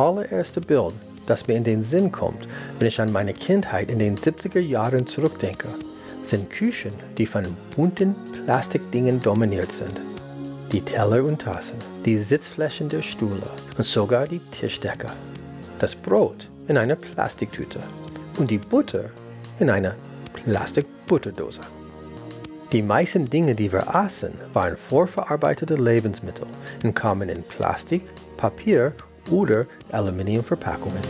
allererste Bild, das mir in den Sinn kommt, wenn ich an meine Kindheit in den 70er Jahren zurückdenke, sind Küchen, die von bunten Plastikdingen dominiert sind. Die Teller und Tassen, die Sitzflächen der Stühle und sogar die Tischdecke. Das Brot in einer Plastiktüte und die Butter in einer Plastikbutterdose. Die meisten Dinge, die wir aßen, waren vorverarbeitete Lebensmittel und kamen in Plastik, Papier oder Aluminiumverpackungen.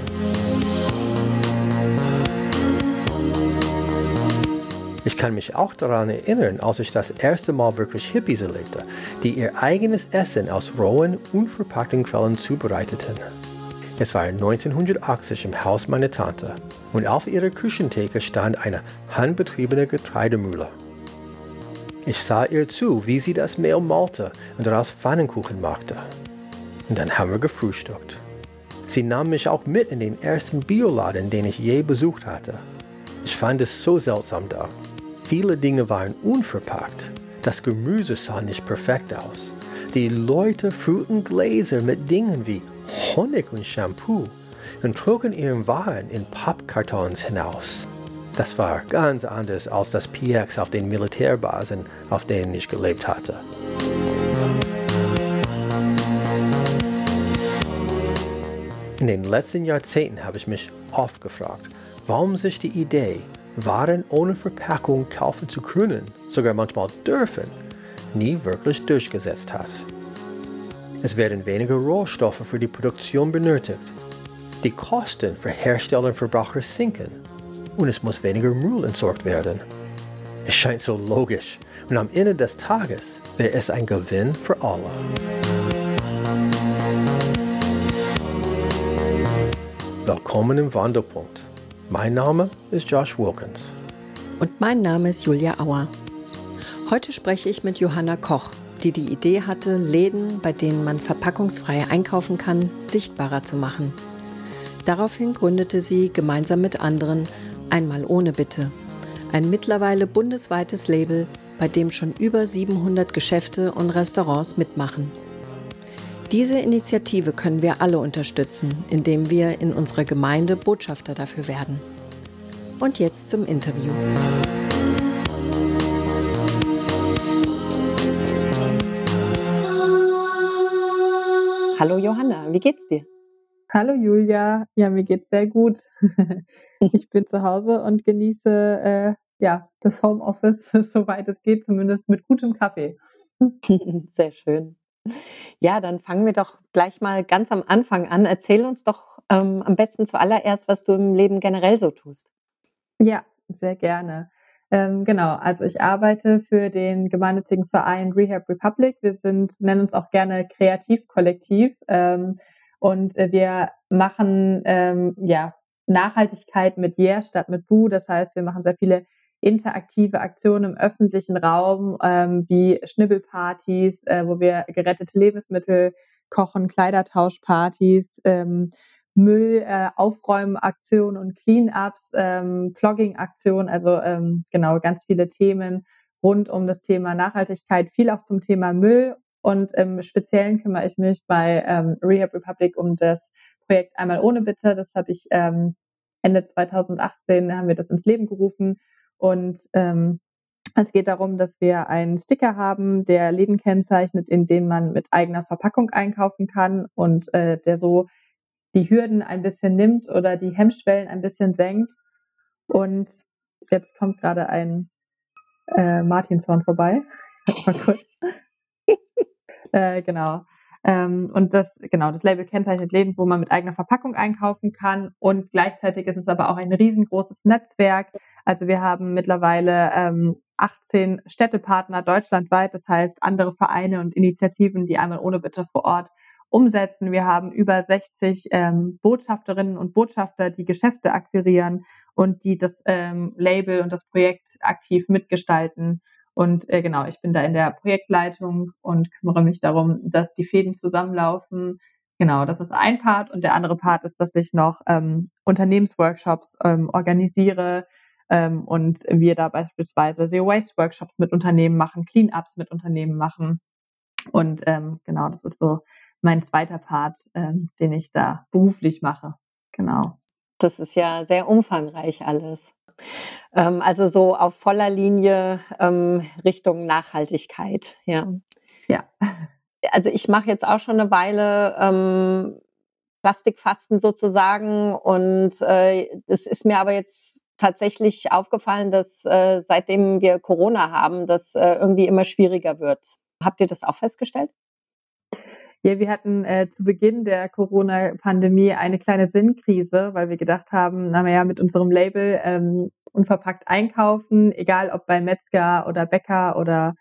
Ich kann mich auch daran erinnern, als ich das erste Mal wirklich Hippies erlebte, die ihr eigenes Essen aus rohen, unverpackten Quellen zubereiteten. Es war 1980 im Haus meiner Tante und auf ihrer Küchentheke stand eine handbetriebene Getreidemühle. Ich sah ihr zu, wie sie das Mehl malte und daraus Pfannenkuchen machte. Und dann haben wir gefrühstückt. Sie nahm mich auch mit in den ersten Bioladen, den ich je besucht hatte. Ich fand es so seltsam da. Viele Dinge waren unverpackt. Das Gemüse sah nicht perfekt aus. Die Leute füllten Gläser mit Dingen wie Honig und Shampoo und trugen ihren Waren in Pappkartons hinaus. Das war ganz anders als das PX auf den Militärbasen, auf denen ich gelebt hatte. In den letzten Jahrzehnten habe ich mich oft gefragt, warum sich die Idee, Waren ohne Verpackung kaufen zu können, sogar manchmal dürfen, nie wirklich durchgesetzt hat. Es werden weniger Rohstoffe für die Produktion benötigt. Die Kosten für Hersteller und Verbraucher sinken und es muss weniger Müll entsorgt werden. Es scheint so logisch und am Ende des Tages wäre es ein Gewinn für alle. Willkommen im Wandelpunkt. Mein Name ist Josh Wilkins. Und mein Name ist Julia Auer. Heute spreche ich mit Johanna Koch, die die Idee hatte, Läden, bei denen man verpackungsfrei einkaufen kann, sichtbarer zu machen. Daraufhin gründete sie gemeinsam mit anderen Einmal ohne Bitte. Ein mittlerweile bundesweites Label, bei dem schon über 700 Geschäfte und Restaurants mitmachen. Diese Initiative können wir alle unterstützen, indem wir in unserer Gemeinde Botschafter dafür werden. Und jetzt zum Interview. Hallo Johanna, wie geht's dir? Hallo Julia, ja, mir geht's sehr gut. ich bin zu Hause und genieße äh, ja das Homeoffice, soweit es geht, zumindest mit gutem Kaffee. sehr schön. Ja, dann fangen wir doch gleich mal ganz am Anfang an. Erzähl uns doch ähm, am besten zuallererst, was du im Leben generell so tust. Ja, sehr gerne. Ähm, genau, also ich arbeite für den gemeinnützigen Verein Rehab Republic. Wir sind, nennen uns auch gerne Kreativkollektiv. Ähm, und äh, wir machen ähm, ja Nachhaltigkeit mit Yeah statt mit Bu. Das heißt, wir machen sehr viele interaktive Aktionen im öffentlichen Raum, ähm, wie Schnibbelpartys, äh, wo wir gerettete Lebensmittel kochen, Kleidertauschpartys, ähm, Müllaufräumaktionen äh, und Cleanups, ähm, Vlogging-Aktionen, also ähm, genau ganz viele Themen rund um das Thema Nachhaltigkeit, viel auch zum Thema Müll und im Speziellen kümmere ich mich bei ähm, Rehab Republic um das Projekt Einmal ohne Bitte. Das habe ich ähm, Ende 2018 haben wir das ins Leben gerufen und ähm, es geht darum, dass wir einen Sticker haben, der Läden kennzeichnet, in denen man mit eigener Verpackung einkaufen kann und äh, der so die Hürden ein bisschen nimmt oder die Hemmschwellen ein bisschen senkt. Und jetzt kommt gerade ein äh, Martinshorn vorbei. Mal kurz. Äh, genau. Ähm, und das, genau, das Label kennzeichnet Läden, wo man mit eigener Verpackung einkaufen kann. Und gleichzeitig ist es aber auch ein riesengroßes Netzwerk. Also wir haben mittlerweile ähm, 18 Städtepartner deutschlandweit, das heißt andere Vereine und Initiativen, die einmal ohne Bitte vor Ort umsetzen. Wir haben über 60 ähm, Botschafterinnen und Botschafter, die Geschäfte akquirieren und die das ähm, Label und das Projekt aktiv mitgestalten. Und äh, genau, ich bin da in der Projektleitung und kümmere mich darum, dass die Fäden zusammenlaufen. Genau, das ist ein Part. Und der andere Part ist, dass ich noch ähm, Unternehmensworkshops ähm, organisiere ähm, und wir da beispielsweise Zero Waste Workshops mit Unternehmen machen, Cleanups mit Unternehmen machen. Und ähm, genau, das ist so mein zweiter Part, ähm, den ich da beruflich mache. Genau. Das ist ja sehr umfangreich alles. Ähm, also so auf voller Linie ähm, Richtung Nachhaltigkeit, ja. Ja. Also ich mache jetzt auch schon eine Weile ähm, Plastikfasten sozusagen und äh, es ist mir aber jetzt tatsächlich aufgefallen, dass äh, seitdem wir Corona haben, das äh, irgendwie immer schwieriger wird. Habt ihr das auch festgestellt? Ja, wir hatten äh, zu Beginn der Corona-Pandemie eine kleine Sinnkrise, weil wir gedacht haben, naja, mit unserem Label ähm, unverpackt einkaufen, egal ob bei Metzger oder Bäcker oder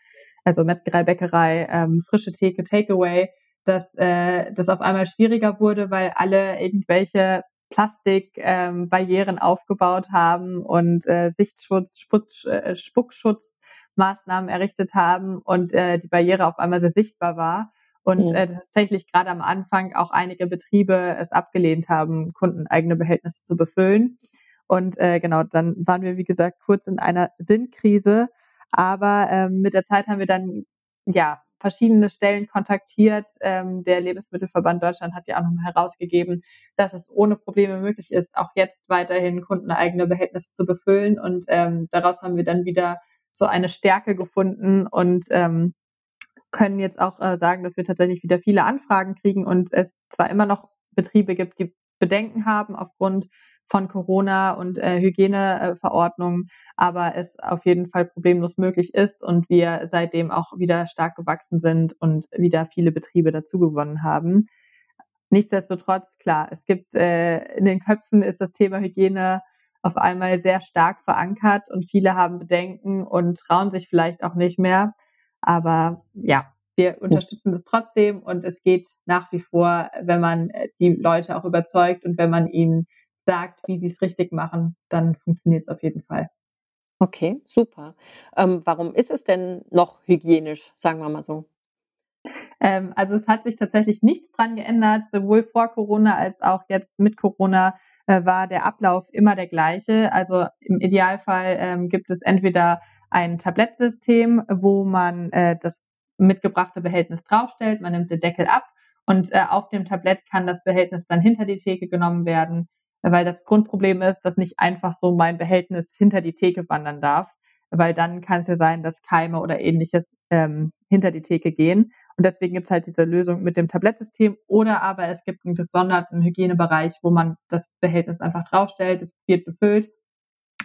also Metzgerei, Bäckerei, ähm, frische Theke, Takeaway, dass äh, das auf einmal schwieriger wurde, weil alle irgendwelche Plastikbarrieren ähm, aufgebaut haben und äh, Sichtschutz, Sputz, äh, Spuckschutzmaßnahmen errichtet haben und äh, die Barriere auf einmal sehr sichtbar war. Und äh, tatsächlich gerade am Anfang auch einige Betriebe es abgelehnt haben, kundeneigene Behältnisse zu befüllen. Und äh, genau, dann waren wir, wie gesagt, kurz in einer Sinnkrise. Aber ähm, mit der Zeit haben wir dann ja verschiedene Stellen kontaktiert. Ähm, der Lebensmittelverband Deutschland hat ja auch nochmal herausgegeben, dass es ohne Probleme möglich ist, auch jetzt weiterhin kundeneigene Behältnisse zu befüllen. Und ähm, daraus haben wir dann wieder so eine Stärke gefunden und ähm, können jetzt auch äh, sagen, dass wir tatsächlich wieder viele Anfragen kriegen und es zwar immer noch Betriebe gibt, die Bedenken haben aufgrund von Corona und äh, Hygieneverordnungen, aber es auf jeden Fall problemlos möglich ist und wir seitdem auch wieder stark gewachsen sind und wieder viele Betriebe dazugewonnen haben. Nichtsdestotrotz, klar, es gibt äh, in den Köpfen ist das Thema Hygiene auf einmal sehr stark verankert und viele haben Bedenken und trauen sich vielleicht auch nicht mehr. Aber ja, wir unterstützen das trotzdem und es geht nach wie vor, wenn man äh, die Leute auch überzeugt und wenn man ihnen sagt, wie sie es richtig machen, dann funktioniert es auf jeden Fall. Okay, super. Ähm, warum ist es denn noch hygienisch, sagen wir mal so? Ähm, also es hat sich tatsächlich nichts dran geändert, sowohl vor Corona als auch jetzt mit Corona äh, war der Ablauf immer der gleiche. Also im Idealfall ähm, gibt es entweder ein Tablettsystem, wo man äh, das mitgebrachte Behältnis draufstellt, man nimmt den Deckel ab und äh, auf dem Tablett kann das Behältnis dann hinter die Theke genommen werden, weil das Grundproblem ist, dass nicht einfach so mein Behältnis hinter die Theke wandern darf, weil dann kann es ja sein, dass Keime oder ähnliches ähm, hinter die Theke gehen. Und deswegen gibt es halt diese Lösung mit dem Tablettsystem oder aber es gibt einen gesonderten Hygienebereich, wo man das Behältnis einfach draufstellt, es wird befüllt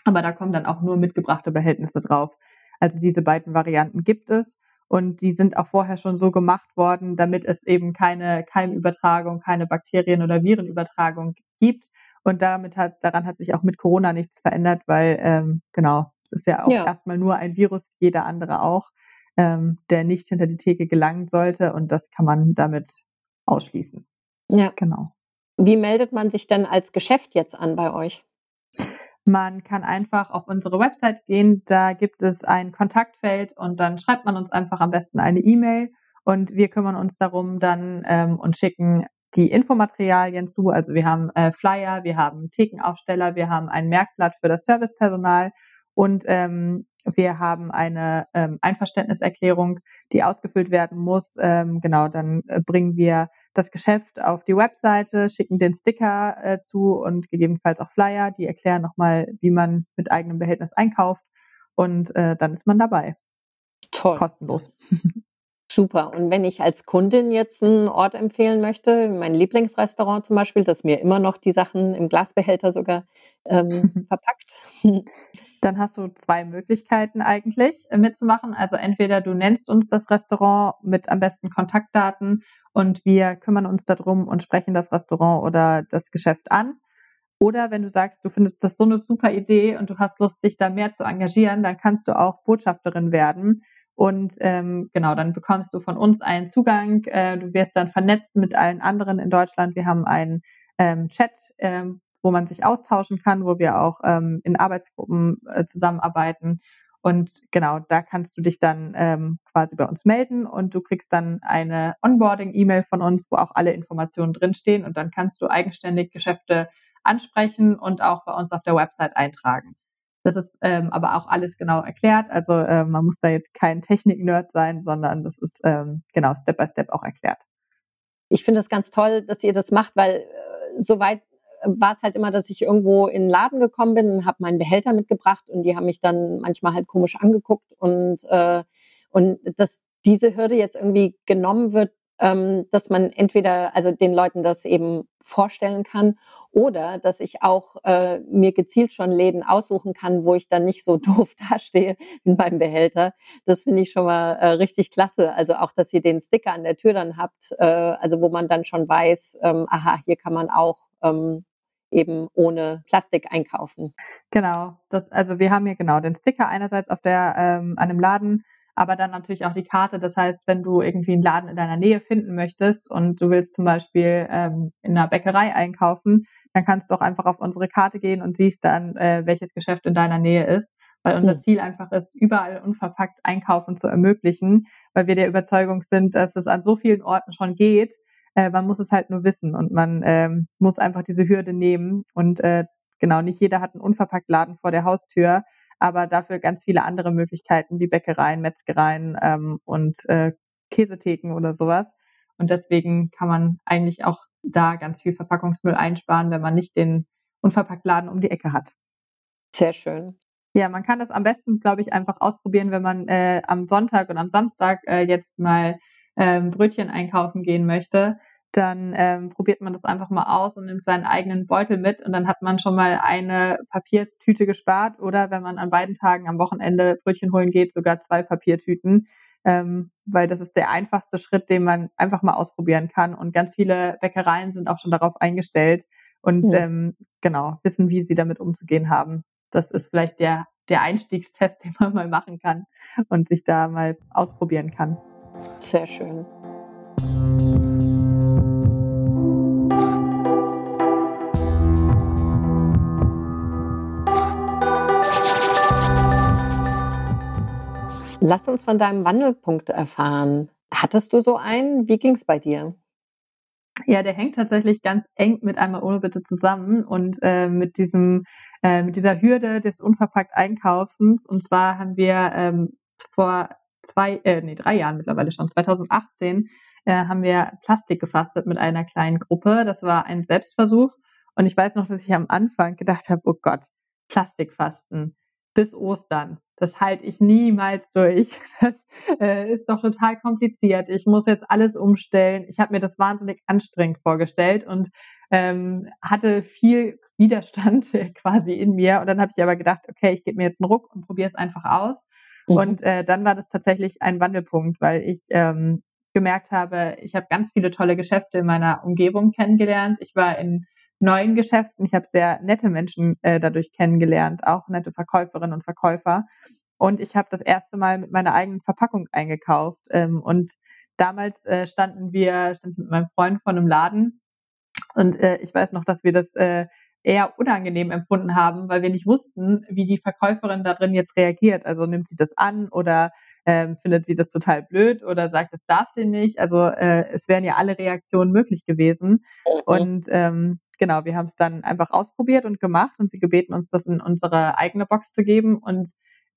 aber da kommen dann auch nur mitgebrachte Behältnisse drauf. Also diese beiden Varianten gibt es und die sind auch vorher schon so gemacht worden, damit es eben keine Keimübertragung, keine Bakterien- oder Virenübertragung gibt. Und damit hat, daran hat sich auch mit Corona nichts verändert, weil ähm, genau, es ist ja auch ja. erstmal nur ein Virus, wie jeder andere auch, ähm, der nicht hinter die Theke gelangen sollte und das kann man damit ausschließen. Ja. Genau. Wie meldet man sich denn als Geschäft jetzt an bei euch? Man kann einfach auf unsere Website gehen, da gibt es ein Kontaktfeld und dann schreibt man uns einfach am besten eine E-Mail und wir kümmern uns darum dann ähm, und schicken die Infomaterialien zu. Also wir haben äh, Flyer, wir haben Thekenaufsteller, wir haben ein Merkblatt für das Servicepersonal und ähm, wir haben eine ähm, Einverständniserklärung, die ausgefüllt werden muss. Ähm, genau, dann äh, bringen wir das Geschäft auf die Webseite, schicken den Sticker äh, zu und gegebenenfalls auch Flyer, die erklären nochmal, wie man mit eigenem Behältnis einkauft und äh, dann ist man dabei. Toll. Kostenlos. Super. Und wenn ich als Kundin jetzt einen Ort empfehlen möchte, mein Lieblingsrestaurant zum Beispiel, das mir immer noch die Sachen im Glasbehälter sogar ähm, verpackt. Dann hast du zwei Möglichkeiten eigentlich äh, mitzumachen. Also entweder du nennst uns das Restaurant mit am besten Kontaktdaten und wir kümmern uns darum und sprechen das Restaurant oder das Geschäft an. Oder wenn du sagst, du findest das so eine super Idee und du hast Lust, dich da mehr zu engagieren, dann kannst du auch Botschafterin werden. Und ähm, genau, dann bekommst du von uns einen Zugang. Äh, du wirst dann vernetzt mit allen anderen in Deutschland. Wir haben einen ähm, Chat, ähm, wo man sich austauschen kann, wo wir auch ähm, in Arbeitsgruppen äh, zusammenarbeiten. Und genau, da kannst du dich dann ähm, quasi bei uns melden und du kriegst dann eine Onboarding-E-Mail von uns, wo auch alle Informationen drinstehen und dann kannst du eigenständig Geschäfte ansprechen und auch bei uns auf der Website eintragen. Das ist ähm, aber auch alles genau erklärt. Also äh, man muss da jetzt kein Technik-Nerd sein, sondern das ist ähm, genau Step by Step auch erklärt. ich finde es ganz toll, dass ihr das macht, weil äh, soweit war es halt immer, dass ich irgendwo in den Laden gekommen bin und habe meinen Behälter mitgebracht und die haben mich dann manchmal halt komisch angeguckt und äh, und dass diese Hürde jetzt irgendwie genommen wird, ähm, dass man entweder also den Leuten das eben vorstellen kann oder dass ich auch äh, mir gezielt schon Läden aussuchen kann, wo ich dann nicht so doof dastehe in meinem Behälter. Das finde ich schon mal äh, richtig klasse. Also auch, dass ihr den Sticker an der Tür dann habt, äh, also wo man dann schon weiß, ähm, aha, hier kann man auch ähm, eben ohne Plastik einkaufen. Genau, das, also wir haben hier genau den Sticker einerseits auf der ähm, an dem Laden, aber dann natürlich auch die Karte. Das heißt, wenn du irgendwie einen Laden in deiner Nähe finden möchtest und du willst zum Beispiel ähm, in einer Bäckerei einkaufen, dann kannst du auch einfach auf unsere Karte gehen und siehst dann, äh, welches Geschäft in deiner Nähe ist. Weil unser Ziel einfach ist, überall unverpackt einkaufen zu ermöglichen, weil wir der Überzeugung sind, dass es an so vielen Orten schon geht, äh, man muss es halt nur wissen und man ähm, muss einfach diese Hürde nehmen. Und äh, genau, nicht jeder hat einen unverpackt Laden vor der Haustür, aber dafür ganz viele andere Möglichkeiten wie Bäckereien, Metzgereien ähm, und äh, Käsetheken oder sowas. Und deswegen kann man eigentlich auch da ganz viel Verpackungsmüll einsparen, wenn man nicht den unverpackt Laden um die Ecke hat. Sehr schön. Ja, man kann das am besten, glaube ich, einfach ausprobieren, wenn man äh, am Sonntag und am Samstag äh, jetzt mal ähm, Brötchen einkaufen gehen möchte, dann ähm, probiert man das einfach mal aus und nimmt seinen eigenen Beutel mit und dann hat man schon mal eine Papiertüte gespart oder wenn man an beiden Tagen am Wochenende Brötchen holen geht, sogar zwei Papiertüten, ähm, weil das ist der einfachste Schritt, den man einfach mal ausprobieren kann und ganz viele Bäckereien sind auch schon darauf eingestellt und ja. ähm, genau wissen, wie sie damit umzugehen haben. Das ist vielleicht der der Einstiegstest, den man mal machen kann und sich da mal ausprobieren kann. Sehr schön. Lass uns von deinem Wandelpunkt erfahren. Hattest du so einen? Wie ging es bei dir? Ja, der hängt tatsächlich ganz eng mit einmal ohne Bitte zusammen und äh, mit diesem äh, mit dieser Hürde des unverpackt Einkaufens. Und zwar haben wir ähm, vor zwei, äh, nee, drei Jahren mittlerweile schon, 2018, äh, haben wir Plastik gefastet mit einer kleinen Gruppe. Das war ein Selbstversuch. Und ich weiß noch, dass ich am Anfang gedacht habe, oh Gott, Plastikfasten bis Ostern. Das halte ich niemals durch. Das äh, ist doch total kompliziert. Ich muss jetzt alles umstellen. Ich habe mir das wahnsinnig anstrengend vorgestellt und ähm, hatte viel Widerstand quasi in mir. Und dann habe ich aber gedacht, okay, ich gebe mir jetzt einen Ruck und probiere es einfach aus. Mhm. Und äh, dann war das tatsächlich ein Wandelpunkt, weil ich ähm, gemerkt habe, ich habe ganz viele tolle Geschäfte in meiner Umgebung kennengelernt. Ich war in neuen Geschäften, ich habe sehr nette Menschen äh, dadurch kennengelernt, auch nette Verkäuferinnen und Verkäufer. Und ich habe das erste Mal mit meiner eigenen Verpackung eingekauft. Ähm, und damals äh, standen wir, standen mit meinem Freund vor einem Laden und äh, ich weiß noch, dass wir das äh, eher unangenehm empfunden haben, weil wir nicht wussten, wie die Verkäuferin da drin jetzt reagiert. Also nimmt sie das an oder ähm, findet sie das total blöd oder sagt, das darf sie nicht. Also äh, es wären ja alle Reaktionen möglich gewesen. Mhm. Und ähm, genau, wir haben es dann einfach ausprobiert und gemacht und sie gebeten uns, das in unsere eigene Box zu geben. Und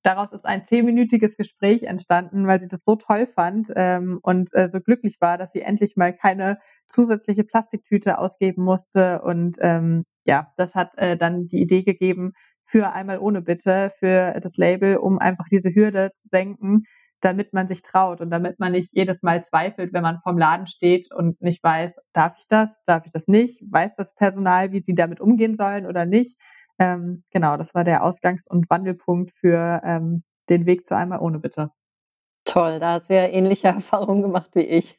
daraus ist ein zehnminütiges Gespräch entstanden, weil sie das so toll fand ähm, und äh, so glücklich war, dass sie endlich mal keine zusätzliche Plastiktüte ausgeben musste und ähm, ja, das hat äh, dann die Idee gegeben für einmal ohne Bitte, für das Label, um einfach diese Hürde zu senken, damit man sich traut und damit man nicht jedes Mal zweifelt, wenn man vorm Laden steht und nicht weiß, darf ich das, darf ich das nicht, weiß das Personal, wie sie damit umgehen sollen oder nicht. Ähm, genau, das war der Ausgangs- und Wandelpunkt für ähm, den Weg zu einmal ohne Bitte. Toll, da hast du ja ähnliche Erfahrungen gemacht wie ich.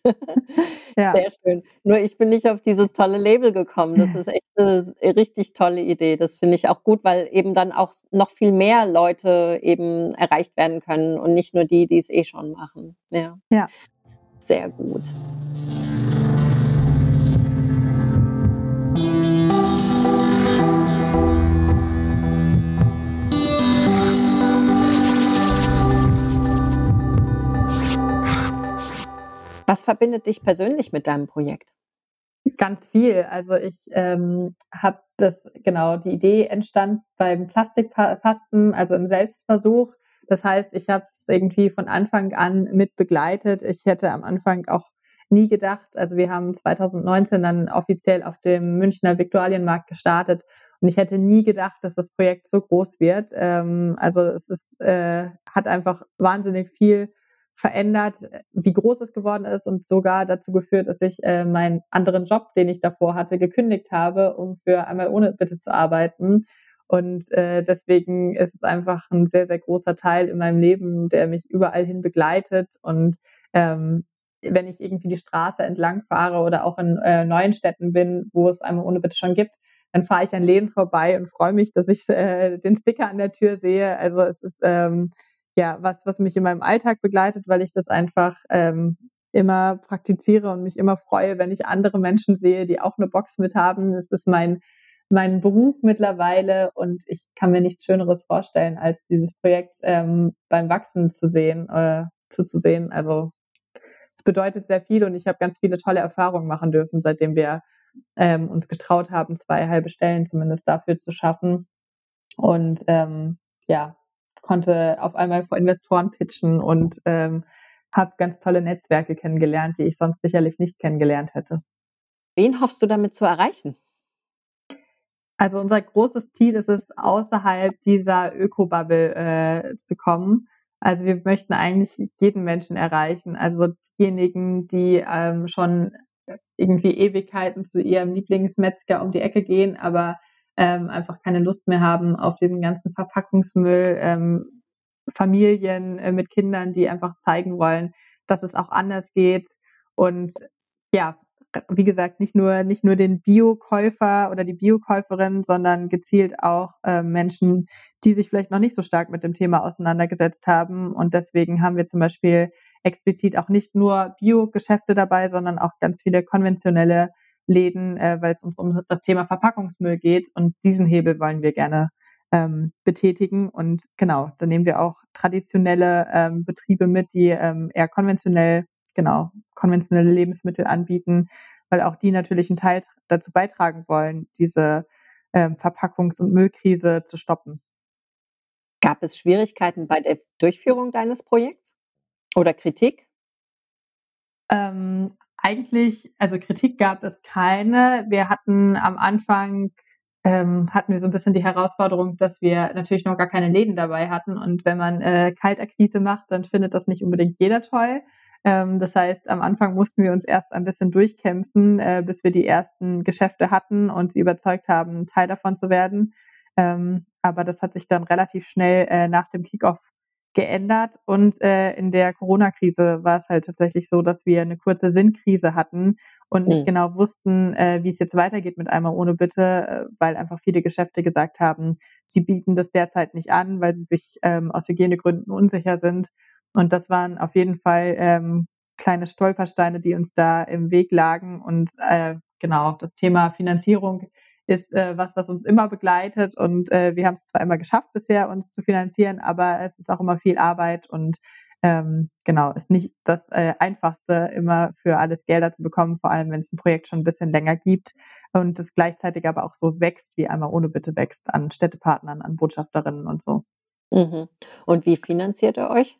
ja. Sehr schön. Nur ich bin nicht auf dieses tolle Label gekommen. Das ist echt eine richtig tolle Idee. Das finde ich auch gut, weil eben dann auch noch viel mehr Leute eben erreicht werden können und nicht nur die, die es eh schon machen. Ja. Ja. Sehr gut. Was verbindet dich persönlich mit deinem Projekt? Ganz viel. Also ich ähm, habe das, genau, die Idee entstand beim Plastikfasten, also im Selbstversuch. Das heißt, ich habe es irgendwie von Anfang an mit begleitet. Ich hätte am Anfang auch nie gedacht. Also wir haben 2019 dann offiziell auf dem Münchner Viktualienmarkt gestartet und ich hätte nie gedacht, dass das Projekt so groß wird. Ähm, also es ist, äh, hat einfach wahnsinnig viel verändert, wie groß es geworden ist und sogar dazu geführt, dass ich äh, meinen anderen Job, den ich davor hatte, gekündigt habe, um für einmal ohne Bitte zu arbeiten. Und äh, deswegen ist es einfach ein sehr, sehr großer Teil in meinem Leben, der mich überall hin begleitet. Und ähm, wenn ich irgendwie die Straße entlang fahre oder auch in äh, neuen Städten bin, wo es einmal ohne Bitte schon gibt, dann fahre ich an Läden vorbei und freue mich, dass ich äh, den Sticker an der Tür sehe. Also es ist ähm, ja was, was mich in meinem Alltag begleitet, weil ich das einfach ähm, immer praktiziere und mich immer freue, wenn ich andere Menschen sehe, die auch eine Box mit haben. Es ist mein mein Beruf mittlerweile und ich kann mir nichts Schöneres vorstellen, als dieses Projekt ähm, beim Wachsen zu sehen, äh, zuzusehen. Also es bedeutet sehr viel und ich habe ganz viele tolle Erfahrungen machen dürfen, seitdem wir ähm, uns getraut haben, zwei halbe Stellen zumindest dafür zu schaffen. Und ähm, ja, konnte auf einmal vor Investoren pitchen und ähm, habe ganz tolle Netzwerke kennengelernt, die ich sonst sicherlich nicht kennengelernt hätte. Wen hoffst du damit zu erreichen? Also unser großes Ziel ist es, außerhalb dieser Ökobubble äh, zu kommen. Also wir möchten eigentlich jeden Menschen erreichen. Also diejenigen, die ähm, schon irgendwie Ewigkeiten zu ihrem Lieblingsmetzger um die Ecke gehen, aber ähm, einfach keine Lust mehr haben auf diesen ganzen Verpackungsmüll, ähm, Familien äh, mit Kindern, die einfach zeigen wollen, dass es auch anders geht. Und ja, wie gesagt, nicht nur, nicht nur den Biokäufer oder die Biokäuferin, sondern gezielt auch äh, Menschen, die sich vielleicht noch nicht so stark mit dem Thema auseinandergesetzt haben. Und deswegen haben wir zum Beispiel explizit auch nicht nur Bio-Geschäfte dabei, sondern auch ganz viele konventionelle Läden, äh, weil es uns um das Thema Verpackungsmüll geht. Und diesen Hebel wollen wir gerne ähm, betätigen. Und genau, da nehmen wir auch traditionelle ähm, Betriebe mit, die ähm, eher konventionell, genau, konventionelle Lebensmittel anbieten, weil auch die natürlich einen Teil dazu beitragen wollen, diese ähm, Verpackungs- und Müllkrise zu stoppen. Gab es Schwierigkeiten bei der Durchführung deines Projekts oder Kritik? Ähm, eigentlich, also Kritik gab es keine. Wir hatten am Anfang ähm, hatten wir so ein bisschen die Herausforderung, dass wir natürlich noch gar keine Läden dabei hatten. Und wenn man äh, Kaltakquise macht, dann findet das nicht unbedingt jeder toll. Ähm, das heißt, am Anfang mussten wir uns erst ein bisschen durchkämpfen, äh, bis wir die ersten Geschäfte hatten und sie überzeugt haben, Teil davon zu werden. Ähm, aber das hat sich dann relativ schnell äh, nach dem Kickoff geändert und äh, in der Corona-Krise war es halt tatsächlich so, dass wir eine kurze Sinnkrise hatten und nicht mhm. genau wussten, äh, wie es jetzt weitergeht mit einmal ohne Bitte, äh, weil einfach viele Geschäfte gesagt haben, sie bieten das derzeit nicht an, weil sie sich ähm, aus Hygienegründen unsicher sind. Und das waren auf jeden Fall ähm, kleine Stolpersteine, die uns da im Weg lagen. Und äh, genau, das Thema Finanzierung ist äh, was, was uns immer begleitet. Und äh, wir haben es zwar immer geschafft bisher, uns zu finanzieren, aber es ist auch immer viel Arbeit und ähm, genau, ist nicht das äh, Einfachste, immer für alles Gelder zu bekommen, vor allem wenn es ein Projekt schon ein bisschen länger gibt und es gleichzeitig aber auch so wächst, wie einmal ohne Bitte wächst, an Städtepartnern, an Botschafterinnen und so. Mhm. Und wie finanziert ihr euch?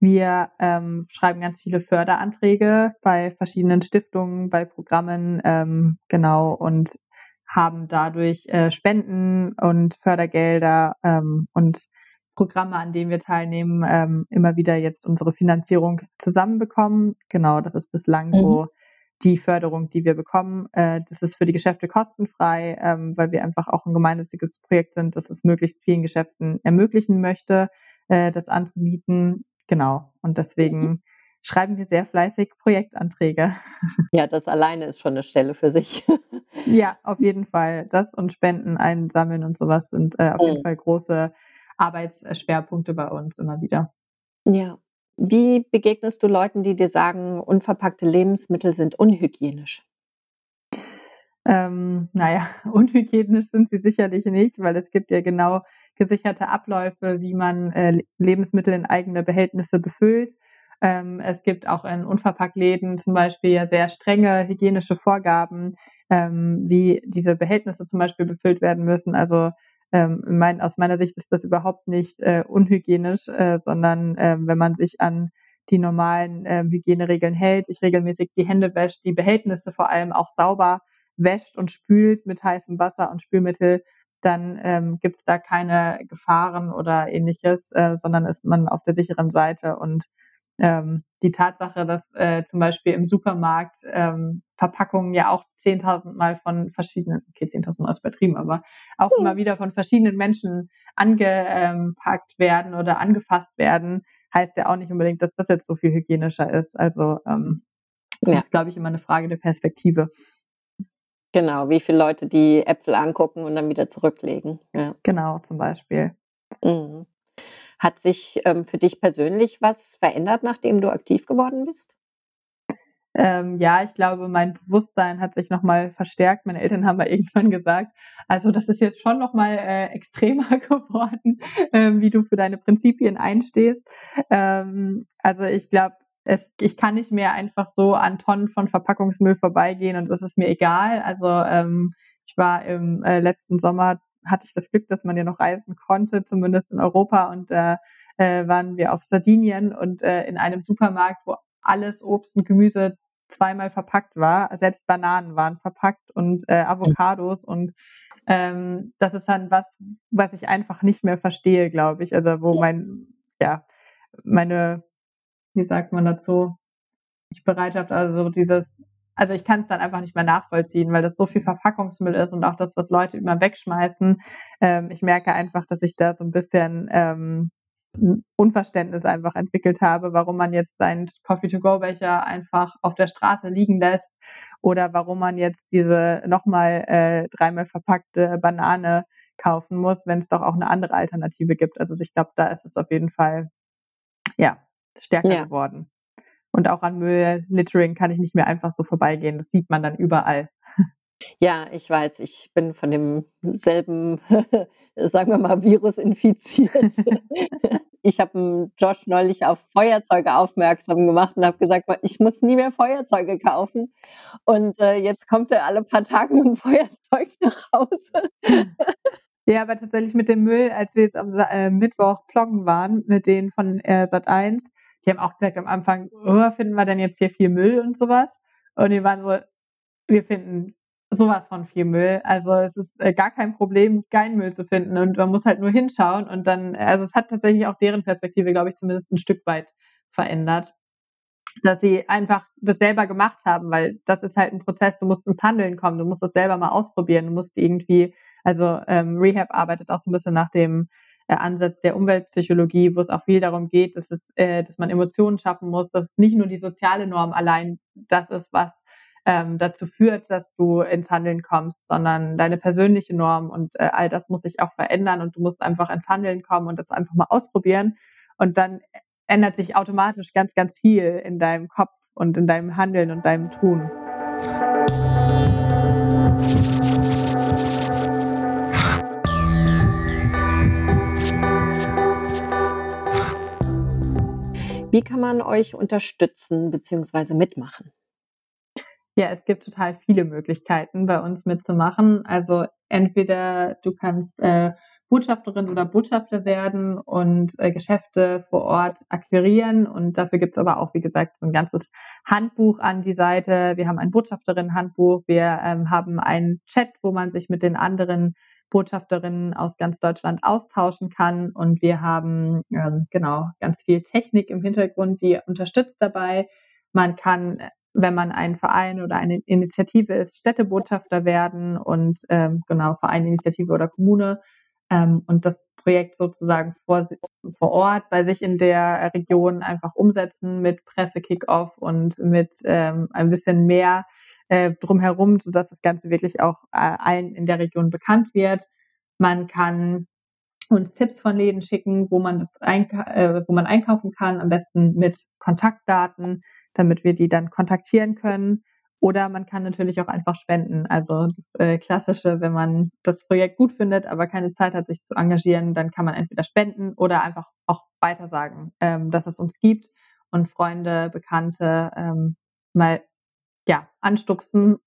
Wir ähm, schreiben ganz viele Förderanträge bei verschiedenen Stiftungen, bei Programmen, ähm, genau, und haben dadurch äh, Spenden und Fördergelder ähm, und Programme, an denen wir teilnehmen, ähm, immer wieder jetzt unsere Finanzierung zusammenbekommen. Genau, das ist bislang mhm. so die Förderung, die wir bekommen. Äh, das ist für die Geschäfte kostenfrei, ähm, weil wir einfach auch ein gemeinnütziges Projekt sind, das es möglichst vielen Geschäften ermöglichen möchte, äh, das anzubieten. Genau. Und deswegen mhm schreiben wir sehr fleißig Projektanträge. Ja, das alleine ist schon eine Stelle für sich. Ja, auf jeden Fall. Das und Spenden einsammeln und sowas sind äh, auf jeden Fall große Arbeitsschwerpunkte bei uns immer wieder. Ja. Wie begegnest du Leuten, die dir sagen, unverpackte Lebensmittel sind unhygienisch? Ähm, naja, unhygienisch sind sie sicherlich nicht, weil es gibt ja genau gesicherte Abläufe, wie man äh, Lebensmittel in eigene Behältnisse befüllt. Ähm, es gibt auch in Unverpacktläden zum Beispiel ja sehr strenge hygienische Vorgaben, ähm, wie diese Behältnisse zum Beispiel befüllt werden müssen. Also ähm, mein, aus meiner Sicht ist das überhaupt nicht äh, unhygienisch, äh, sondern äh, wenn man sich an die normalen äh, Hygieneregeln hält, sich regelmäßig die Hände wäscht, die Behältnisse vor allem auch sauber wäscht und spült mit heißem Wasser und Spülmittel, dann ähm, gibt es da keine Gefahren oder ähnliches, äh, sondern ist man auf der sicheren Seite und ähm, die Tatsache, dass äh, zum Beispiel im Supermarkt ähm, Verpackungen ja auch 10.000 Mal von verschiedenen, okay, 10.000 Mal ist übertrieben, aber auch mhm. immer wieder von verschiedenen Menschen angepackt werden oder angefasst werden, heißt ja auch nicht unbedingt, dass das jetzt so viel hygienischer ist. Also ähm, ja. das ist, glaube ich, immer eine Frage der Perspektive. Genau, wie viele Leute die Äpfel angucken und dann wieder zurücklegen. Ja. Genau, zum Beispiel. Mhm. Hat sich ähm, für dich persönlich was verändert, nachdem du aktiv geworden bist? Ähm, ja, ich glaube, mein Bewusstsein hat sich nochmal verstärkt. Meine Eltern haben mal irgendwann gesagt, also das ist jetzt schon nochmal äh, extremer geworden, äh, wie du für deine Prinzipien einstehst. Ähm, also ich glaube, ich kann nicht mehr einfach so an Tonnen von Verpackungsmüll vorbeigehen und das ist mir egal. Also ähm, ich war im äh, letzten Sommer hatte ich das Glück, dass man ja noch reisen konnte, zumindest in Europa. Und da äh, waren wir auf Sardinien und äh, in einem Supermarkt, wo alles Obst und Gemüse zweimal verpackt war. Selbst Bananen waren verpackt und äh, Avocados und ähm, das ist dann was, was ich einfach nicht mehr verstehe, glaube ich. Also wo mein, ja, meine, wie sagt man dazu, nicht Bereitschaft, also dieses also ich kann es dann einfach nicht mehr nachvollziehen, weil das so viel Verpackungsmüll ist und auch das, was Leute immer wegschmeißen. Ähm, ich merke einfach, dass ich da so ein bisschen ähm, Unverständnis einfach entwickelt habe, warum man jetzt seinen Coffee-to-go-Becher einfach auf der Straße liegen lässt oder warum man jetzt diese nochmal äh, dreimal verpackte Banane kaufen muss, wenn es doch auch eine andere Alternative gibt. Also ich glaube, da ist es auf jeden Fall ja stärker ja. geworden. Und auch an Müll-Littering kann ich nicht mehr einfach so vorbeigehen. Das sieht man dann überall. Ja, ich weiß, ich bin von demselben, sagen wir mal, Virus infiziert. ich habe Josh neulich auf Feuerzeuge aufmerksam gemacht und habe gesagt, ich muss nie mehr Feuerzeuge kaufen. Und äh, jetzt kommt er alle paar Tage mit dem Feuerzeug nach Hause. Ja, aber tatsächlich mit dem Müll, als wir jetzt am äh, Mittwoch ploggen waren, mit denen von äh, Sat 1, die haben auch gesagt am Anfang, oh, finden wir denn jetzt hier viel Müll und sowas? Und die waren so, wir finden sowas von viel Müll. Also es ist äh, gar kein Problem, keinen Müll zu finden und man muss halt nur hinschauen und dann, also es hat tatsächlich auch deren Perspektive, glaube ich, zumindest ein Stück weit verändert, dass sie einfach das selber gemacht haben, weil das ist halt ein Prozess, du musst ins Handeln kommen, du musst das selber mal ausprobieren, du musst irgendwie, also ähm, Rehab arbeitet auch so ein bisschen nach dem Ansatz der Umweltpsychologie, wo es auch viel darum geht, dass, es, äh, dass man Emotionen schaffen muss, dass nicht nur die soziale Norm allein das ist, was ähm, dazu führt, dass du ins Handeln kommst, sondern deine persönliche Norm und äh, all das muss sich auch verändern und du musst einfach ins Handeln kommen und das einfach mal ausprobieren und dann ändert sich automatisch ganz, ganz viel in deinem Kopf und in deinem Handeln und deinem Tun. Wie kann man euch unterstützen bzw. mitmachen? Ja, es gibt total viele Möglichkeiten, bei uns mitzumachen. Also entweder du kannst äh, Botschafterin oder Botschafter werden und äh, Geschäfte vor Ort akquirieren. Und dafür gibt es aber auch, wie gesagt, so ein ganzes Handbuch an die Seite. Wir haben ein Botschafterinnen-Handbuch. Wir ähm, haben einen Chat, wo man sich mit den anderen Botschafterinnen aus ganz Deutschland austauschen kann. Und wir haben ähm, genau ganz viel Technik im Hintergrund, die unterstützt dabei. Man kann, wenn man ein Verein oder eine Initiative ist, Städtebotschafter werden und ähm, genau Verein, Initiative oder Kommune ähm, und das Projekt sozusagen vor, vor Ort bei sich in der Region einfach umsetzen mit Presse-Kickoff und mit ähm, ein bisschen mehr äh, drumherum, sodass das Ganze wirklich auch äh, allen in der Region bekannt wird. Man kann uns Tipps von Läden schicken, wo man das äh, wo man einkaufen kann, am besten mit Kontaktdaten, damit wir die dann kontaktieren können. Oder man kann natürlich auch einfach spenden. Also das äh, Klassische, wenn man das Projekt gut findet, aber keine Zeit hat, sich zu engagieren, dann kann man entweder spenden oder einfach auch weitersagen, ähm, dass es uns gibt und Freunde, Bekannte ähm, mal ja, anstupsen.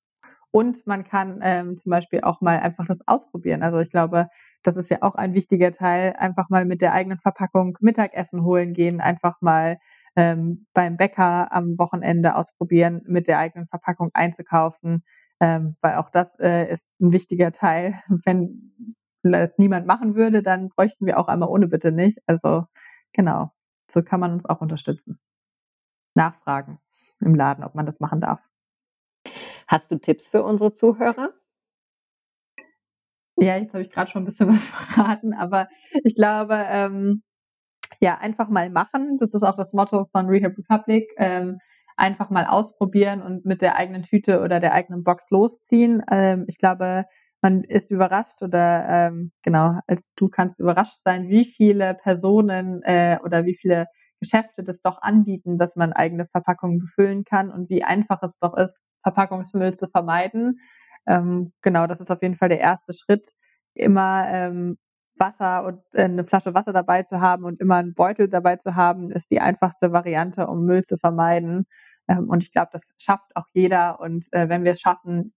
Und man kann ähm, zum Beispiel auch mal einfach das ausprobieren. Also ich glaube, das ist ja auch ein wichtiger Teil. Einfach mal mit der eigenen Verpackung Mittagessen holen gehen, einfach mal ähm, beim Bäcker am Wochenende ausprobieren, mit der eigenen Verpackung einzukaufen, ähm, weil auch das äh, ist ein wichtiger Teil. Wenn es niemand machen würde, dann bräuchten wir auch einmal ohne Bitte nicht. Also genau, so kann man uns auch unterstützen. Nachfragen im Laden, ob man das machen darf. Hast du Tipps für unsere Zuhörer? Ja, jetzt habe ich gerade schon ein bisschen was verraten, aber ich glaube, ähm, ja, einfach mal machen. Das ist auch das Motto von Rehab Republic. Ähm, einfach mal ausprobieren und mit der eigenen Tüte oder der eigenen Box losziehen. Ähm, ich glaube, man ist überrascht oder ähm, genau, als du kannst überrascht sein, wie viele Personen äh, oder wie viele Geschäfte das doch anbieten, dass man eigene Verpackungen befüllen kann und wie einfach es doch ist, Verpackungsmüll zu vermeiden. Ähm, genau, das ist auf jeden Fall der erste Schritt. Immer ähm, Wasser und äh, eine Flasche Wasser dabei zu haben und immer einen Beutel dabei zu haben, ist die einfachste Variante, um Müll zu vermeiden. Ähm, und ich glaube, das schafft auch jeder. Und äh, wenn wir es schaffen,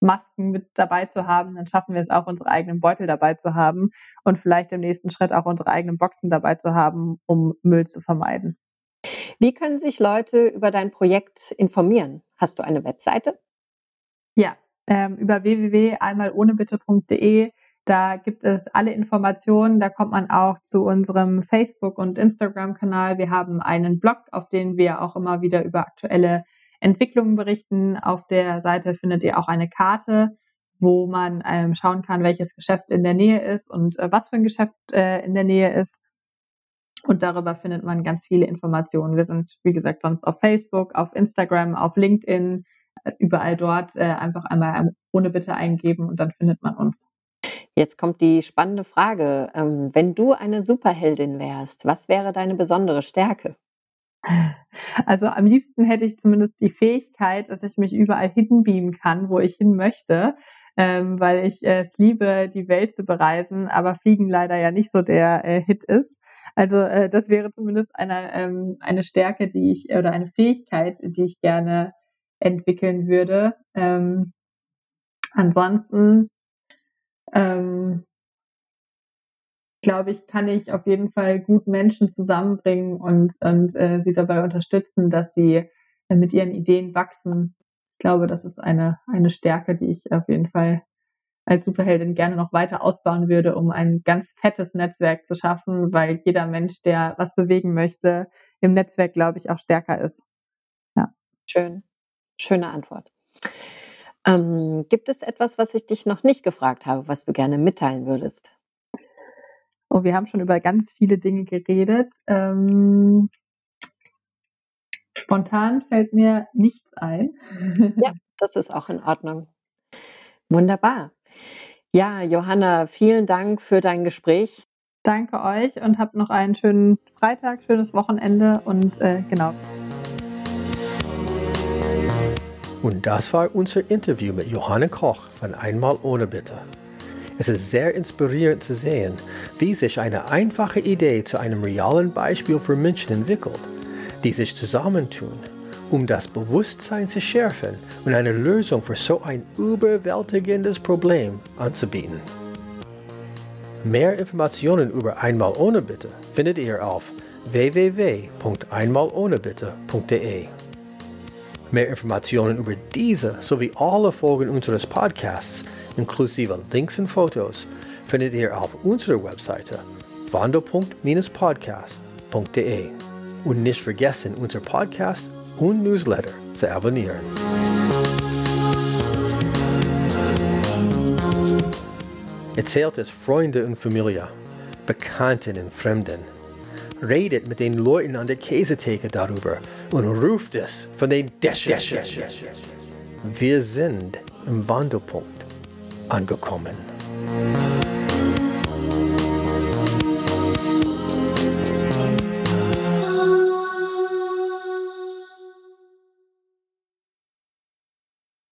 Masken mit dabei zu haben, dann schaffen wir es auch, unsere eigenen Beutel dabei zu haben und vielleicht im nächsten Schritt auch unsere eigenen Boxen dabei zu haben, um Müll zu vermeiden. Wie können sich Leute über dein Projekt informieren? Hast du eine Webseite? Ja, ähm, über www.einmalohnebitte.de. Da gibt es alle Informationen. Da kommt man auch zu unserem Facebook- und Instagram-Kanal. Wir haben einen Blog, auf dem wir auch immer wieder über aktuelle Entwicklungen berichten. Auf der Seite findet ihr auch eine Karte, wo man ähm, schauen kann, welches Geschäft in der Nähe ist und äh, was für ein Geschäft äh, in der Nähe ist. Und darüber findet man ganz viele Informationen. Wir sind, wie gesagt, sonst auf Facebook, auf Instagram, auf LinkedIn, äh, überall dort äh, einfach einmal ohne Bitte eingeben und dann findet man uns. Jetzt kommt die spannende Frage. Ähm, wenn du eine Superheldin wärst, was wäre deine besondere Stärke? Also am liebsten hätte ich zumindest die Fähigkeit, dass ich mich überall hinbeamen kann, wo ich hin möchte, ähm, weil ich äh, es liebe, die Welt zu bereisen, aber Fliegen leider ja nicht so der äh, Hit ist. Also äh, das wäre zumindest eine, ähm, eine Stärke, die ich oder eine Fähigkeit, die ich gerne entwickeln würde. Ähm, ansonsten ähm, glaube ich, kann ich auf jeden Fall gut Menschen zusammenbringen und, und äh, sie dabei unterstützen, dass sie äh, mit ihren Ideen wachsen. Ich glaube, das ist eine, eine Stärke, die ich auf jeden Fall als Superheldin gerne noch weiter ausbauen würde, um ein ganz fettes Netzwerk zu schaffen, weil jeder Mensch, der was bewegen möchte, im Netzwerk, glaube ich, auch stärker ist. Ja. Schön. Schöne Antwort. Ähm, gibt es etwas, was ich dich noch nicht gefragt habe, was du gerne mitteilen würdest? Oh, wir haben schon über ganz viele Dinge geredet. Ähm, spontan fällt mir nichts ein. ja, das ist auch in Ordnung. Wunderbar. Ja, Johanna, vielen Dank für dein Gespräch. Danke euch und habt noch einen schönen Freitag, schönes Wochenende und äh, genau. Und das war unser Interview mit Johanna Koch von Einmal ohne Bitte. Es ist sehr inspirierend zu sehen, wie sich eine einfache Idee zu einem realen Beispiel für Menschen entwickelt, die sich zusammentun, um das Bewusstsein zu schärfen und eine Lösung für so ein überwältigendes Problem anzubieten. Mehr Informationen über Einmal ohne Bitte findet ihr auf www.einmalohnebitte.de. Mehr Informationen über diese sowie alle Folgen unseres Podcasts inklusive Links und Fotos, findet ihr auf unserer Webseite wando.-podcast.de. Und nicht vergessen, unser Podcast und Newsletter zu abonnieren. Erzählt es Freunde und Familie, Bekannten und Fremden. Redet mit den Leuten an der Käsetheke darüber und ruft es von den Dächern. Wir sind im Wandelpunkt angekommen.